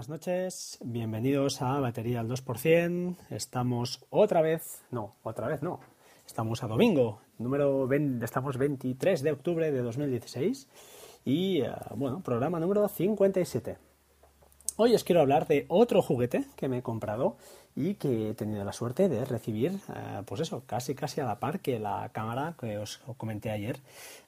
buenas noches, bienvenidos a Batería al 2%. Estamos otra vez, no, otra vez no, estamos a domingo, número 20, estamos 23 de octubre de 2016 y, uh, bueno, programa número 57. Hoy os quiero hablar de otro juguete que me he comprado y que he tenido la suerte de recibir, uh, pues eso, casi casi a la par que la cámara que os comenté ayer,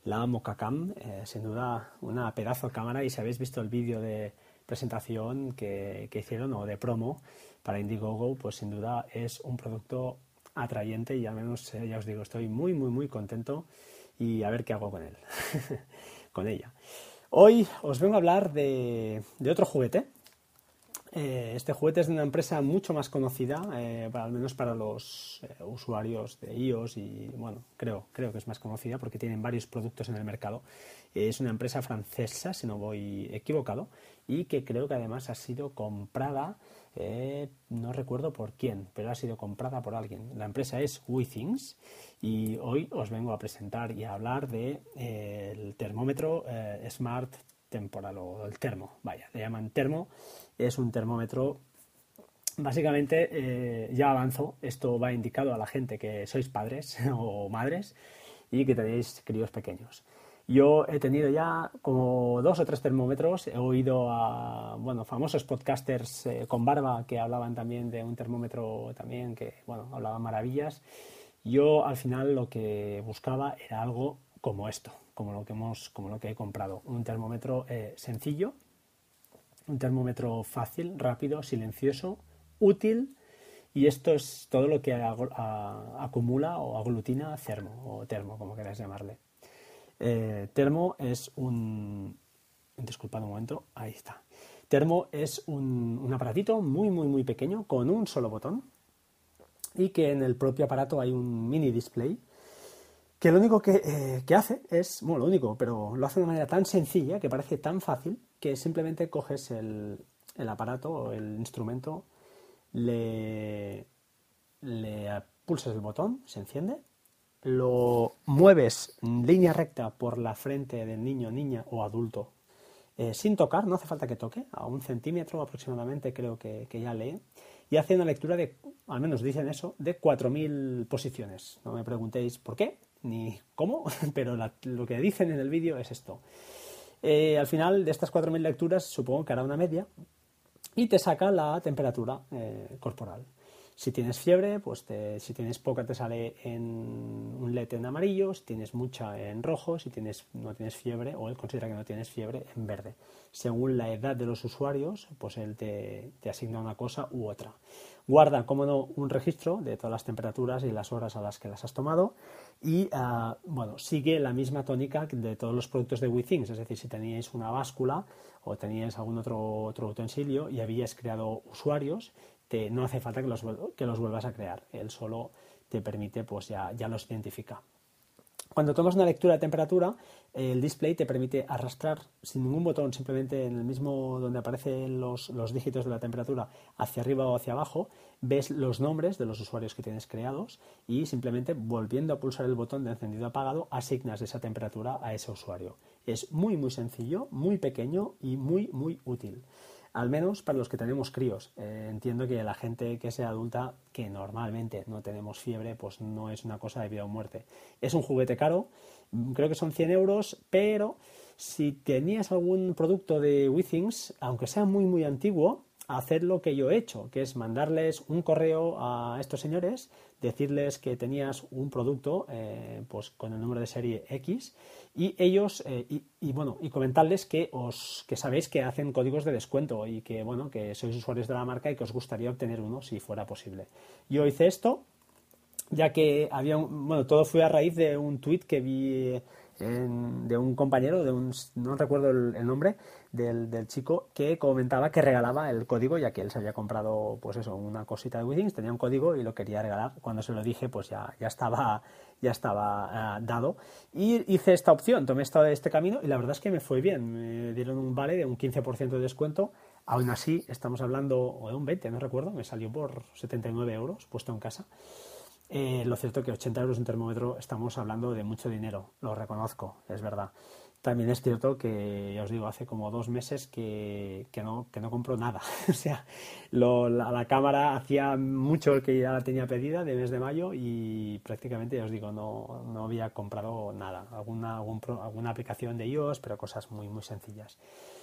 la Mocacam, eh, sin duda una pedazo de cámara y si habéis visto el vídeo de presentación que, hicieron o de promo para Indiegogo, pues sin duda es un producto atrayente y al menos eh, ya os digo, estoy muy, muy, muy contento y a ver qué hago con él, con ella. Hoy os vengo a hablar de otro juguete. Eh, este juguete es de una empresa mucho más conocida, eh, al menos para los eh, usuarios de iOS y bueno, creo, creo que es más conocida porque tienen varios productos en el mercado. es una empresa francesa, si no voy equivocado, y que creo que además ha sido comprada, no recuerdo por quién, pero ha sido comprada por alguien. La empresa es WeThings y hoy os vengo a presentar y a hablar del de, termómetro Smart Temporal o el termo, vaya, le llaman termo, es un termómetro Básicamente, eh, ya avanzo, esto va indicado a la gente que sois padres o madres y que tenéis críos pequeños. Yo he tenido ya como dos o tres termómetros, he oído a bueno, famosos podcasters eh, con barba que hablaban también de un termómetro también que bueno, hablaban maravillas. Yo al final lo que buscaba era algo como esto, como lo que hemos, como lo que he comprado, un termómetro eh, sencillo, un termómetro fácil, rápido, silencioso, útil y esto es todo lo que acumula o aglutina termo o termo, como queráis llamarle. Eh, termo es un... Disculpad un momento, ahí está. Termo es un, un, aparatito muy, muy, muy pequeño con un solo botón y que en el propio aparato hay un mini display que lo único que, eh, que hace es, bueno, lo único, pero lo hace de una manera tan sencilla que parece tan fácil que simplemente coges el, el aparato o el instrumento, le, le pulsas el botón, se enciende lo mueves en línea recta por la frente del niño, niña o adulto eh, sin tocar, no hace falta que toque, a un centímetro aproximadamente creo que, que, ya lee, y hace una lectura de, al menos dicen eso, de 4.000 posiciones. No me preguntéis por qué ni cómo, pero lo que dicen en el vídeo es esto. Eh, al final de estas 4.000 lecturas supongo que hará una media y te saca la temperatura eh, corporal. Si tienes fiebre, pues te, si tienes poca te sale en un LED en amarillo, si tienes mucha en rojo, si tienes, no tienes fiebre o él considera que no tienes fiebre en verde. Según la edad de los usuarios, pues él te, asigna una cosa u otra. Guarda, como no, un registro de todas las temperaturas y las horas a las que las has tomado y, uh, bueno, sigue la misma tónica de todos los productos de WeThings, es decir, si teníais una báscula o teníais algún otro, otro utensilio y habíais creado usuarios, te, no hace falta que los, que los vuelvas a crear, él solo te permite, pues ya, ya los identifica. Cuando tomas una lectura de temperatura, el display te permite arrastrar sin ningún botón, simplemente en el mismo donde aparecen los, los, dígitos de la temperatura, hacia arriba o hacia abajo, ves los nombres de los usuarios que tienes creados y simplemente volviendo a pulsar el botón de encendido apagado, asignas esa temperatura a ese usuario. Es muy muy sencillo, muy pequeño y muy muy útil al menos para los que tenemos críos. Eh, entiendo que la gente que sea adulta, que normalmente no tenemos fiebre, pues no es una cosa de vida o muerte. Es un juguete caro, creo que son 100 euros, pero si tenías algún producto de WeThings, aunque sea muy muy antiguo, hacer lo que yo he hecho, que es mandarles un correo a estos señores, decirles que tenías un producto eh, pues con el número de serie X y ellos eh, y, y, bueno y comentarles que os que sabéis que hacen códigos de descuento y que bueno que sois usuarios de la marca y que os gustaría obtener uno si fuera posible. Yo hice esto ya que había un, bueno todo fue a raíz de un tweet que vi en, de un compañero, de un, no recuerdo el, el nombre, del, del, chico que comentaba que regalaba el código, ya que él se había comprado, pues eso, una cosita de Withings, tenía un código y lo quería regalar. Cuando se lo dije, pues ya, ya estaba, ya estaba uh, dado. Y hice esta opción, tomé esta, este camino y la verdad es que me fue bien. Me dieron un vale de un 15% de descuento. Aún así, estamos hablando, o de un 20, no recuerdo, me salió por 79 euros puesto en casa. Eh, lo cierto que 80 euros un termómetro estamos hablando de mucho dinero, lo reconozco, es verdad. También es cierto que, ya os digo, hace como dos meses que, no, que no compro nada. o sea, la, cámara hacía mucho que ya la tenía pedida de mes de mayo y prácticamente, ya os digo, no, no había comprado nada. Alguna, alguna aplicación de iOS, pero cosas muy, muy sencillas.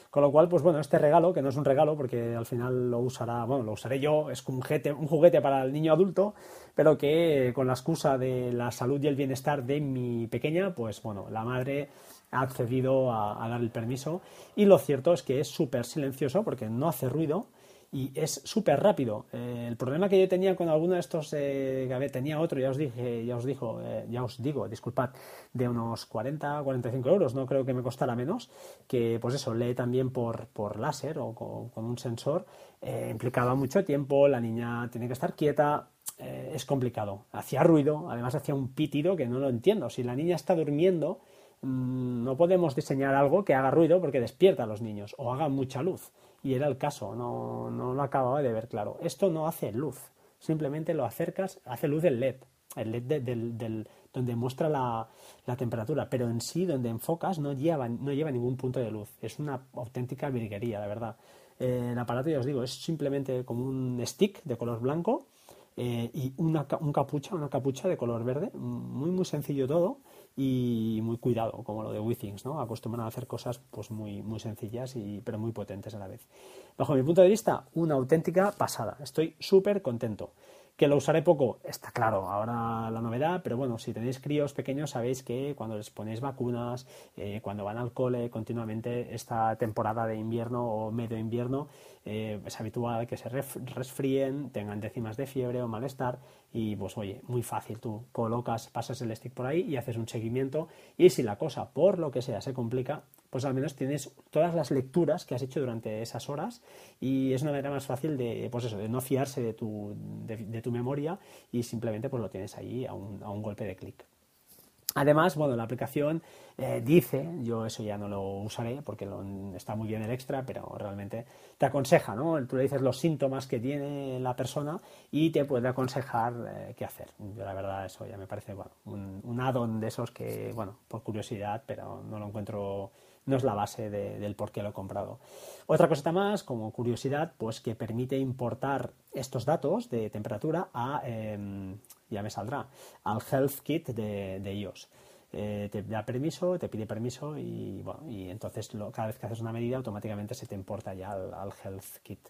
Con lo cual, pues bueno, este regalo, que no es un regalo porque al final lo usará, bueno, lo usaré yo, es un un juguete para el niño adulto, pero que con la excusa de la salud y el bienestar de mi pequeña, pues bueno, la madre ha accedido a, a dar el permiso y lo cierto es que es súper silencioso porque no hace ruido y es súper rápido. Eh, el problema que yo tenía con alguno de estos, eh, tenía otro, ya os dije, ya os dijo, eh, ya os digo, disculpad, de unos 40, 45 euros, no creo que me costara menos, que pues eso, lee también por, por láser o con, un sensor, implicaba mucho tiempo, la niña tiene que estar quieta, es complicado. Hacía ruido, además hacía un pitido que no lo entiendo. Si la niña está durmiendo, no podemos diseñar algo que haga ruido porque despierta a los niños o haga mucha luz y era el caso, no, no lo acababa de ver claro. Esto no hace luz, simplemente lo acercas, hace luz el LED, el LED del, del, donde muestra la, la, temperatura, pero en sí, donde enfocas, no lleva, no lleva ningún punto de luz. Es una auténtica virguería, la verdad. Eh, el aparato, ya os digo, es simplemente como un stick de color blanco eh, y una, un capucha, una capucha de color verde, muy muy sencillo todo y muy cuidado, como lo de Withings, ¿no? Acostumbran a hacer cosas pues muy, muy sencillas y, pero muy potentes a la vez. Bajo mi punto de vista, una auténtica pasada. Estoy súper contento. Que lo usaré poco, está claro, ahora la novedad, pero bueno, si tenéis críos pequeños sabéis que cuando les ponéis vacunas, eh, cuando van al cole continuamente, esta temporada de invierno o medio invierno, eh, es habitual que se resfríen, tengan décimas de fiebre o malestar y pues oye, muy fácil, tú colocas, pasas el stick por ahí y haces un seguimiento y si la cosa por lo que sea se complica, pues al menos tienes todas las lecturas que has hecho durante esas horas y es una manera más fácil de, pues eso, de no fiarse de tu, de, tu memoria y simplemente pues lo tienes ahí a un, a un golpe de clic. Además, bueno, la aplicación eh, dice, yo eso ya no lo usaré porque está muy bien el extra, pero realmente te aconseja, ¿no? Tú le dices los síntomas que tiene la persona y te puede aconsejar eh, qué hacer. Yo la verdad eso ya me parece, bueno, un, un add-on de esos que, bueno, por curiosidad, pero no lo encuentro no es la base del por qué lo he comprado. Otra cosita más, como curiosidad, pues que permite importar estos datos de temperatura a, em, ya me saldrá, al Health Kit de, iOS. Eh, te da permiso, te pide permiso y, bueno, y entonces cada vez que haces una medida automáticamente se te importa ya al, Health Kit.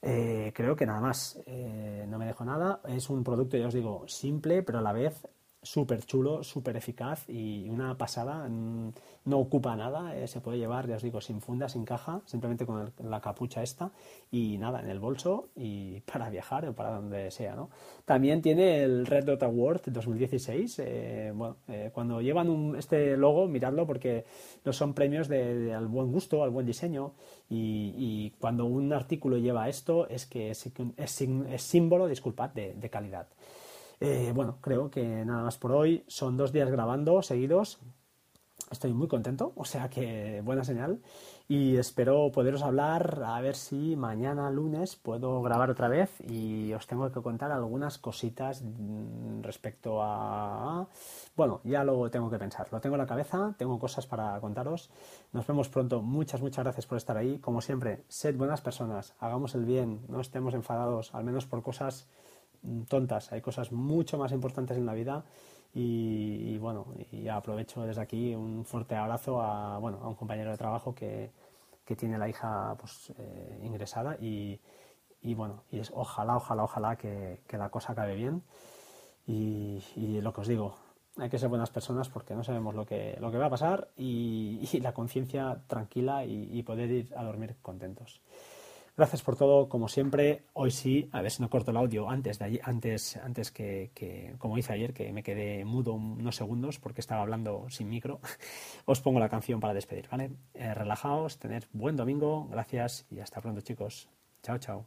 Eh, creo que nada más, eh, no me dejo nada. Es un producto, ya os digo, simple, pero a la vez súper chulo, súper eficaz y una pasada. Mm, no ocupa nada, eh, se puede llevar, ya os digo, sin funda, sin caja, simplemente con la capucha esta y nada, en el bolso y para viajar o para donde sea. ¿no? También tiene el Red Dot Award 2016. Eh, bueno, eh, cuando llevan este logo, miradlo porque no son premios de, al buen gusto, al buen diseño y, cuando un artículo lleva esto es que es, símbolo, disculpad, de calidad. Eh, bueno, creo que nada más por hoy. Son dos días grabando seguidos. Estoy muy contento, o sea que buena señal. Y espero poderos hablar a ver si mañana lunes puedo grabar otra vez y os tengo que contar algunas cositas respecto a... Bueno, ya lo tengo que pensar. Lo tengo en la cabeza, tengo cosas para contaros. Nos vemos pronto. Muchas, muchas gracias por estar ahí. Como siempre, sed buenas personas, hagamos el bien, no estemos enfadados, al menos por cosas tontas, hay cosas mucho más importantes en la vida y, bueno, aprovecho desde aquí un fuerte abrazo a, bueno, a un compañero de trabajo que, que tiene la hija pues, eh, ingresada y, y, bueno, y es ojalá, ojalá, ojalá que, que la cosa acabe bien y, y, lo que os digo, hay que ser buenas personas porque no sabemos lo que, lo que va a pasar y la conciencia tranquila y poder ir a dormir contentos. Gracias por todo, como siempre. Hoy sí, a ver si no corto el audio antes, de antes, antes que, como hice ayer, que me quedé mudo unos segundos porque estaba hablando sin micro. Os pongo la canción para despedir, ¿vale? Eh, relajaos, tener buen domingo, gracias y hasta pronto, chicos. Chao, chao.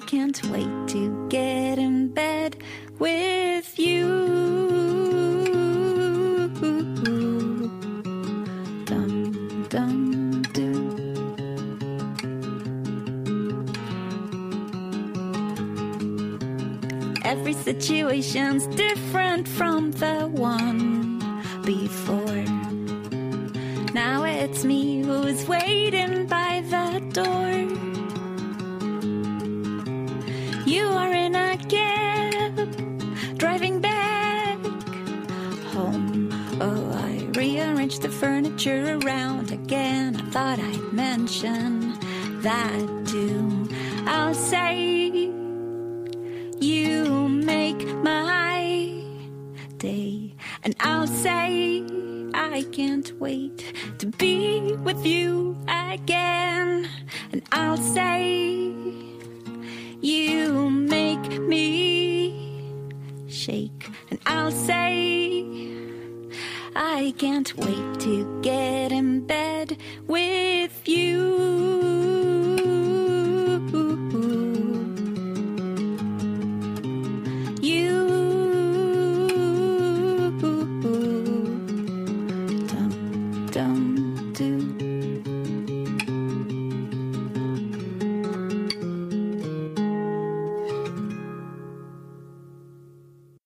I can't wait to get in bed with you. Dum dum doo. Every situation's different from the one before. Now it's me who's waiting You are in a cab, driving back home. Oh, I rearranged the furniture around again. I thought I'd mention that too. I'll say, You make my day, and I'll say, I can't wait to be with you again. And I'll say, you make me shake, and I'll say, I can't wait to get in bed with you.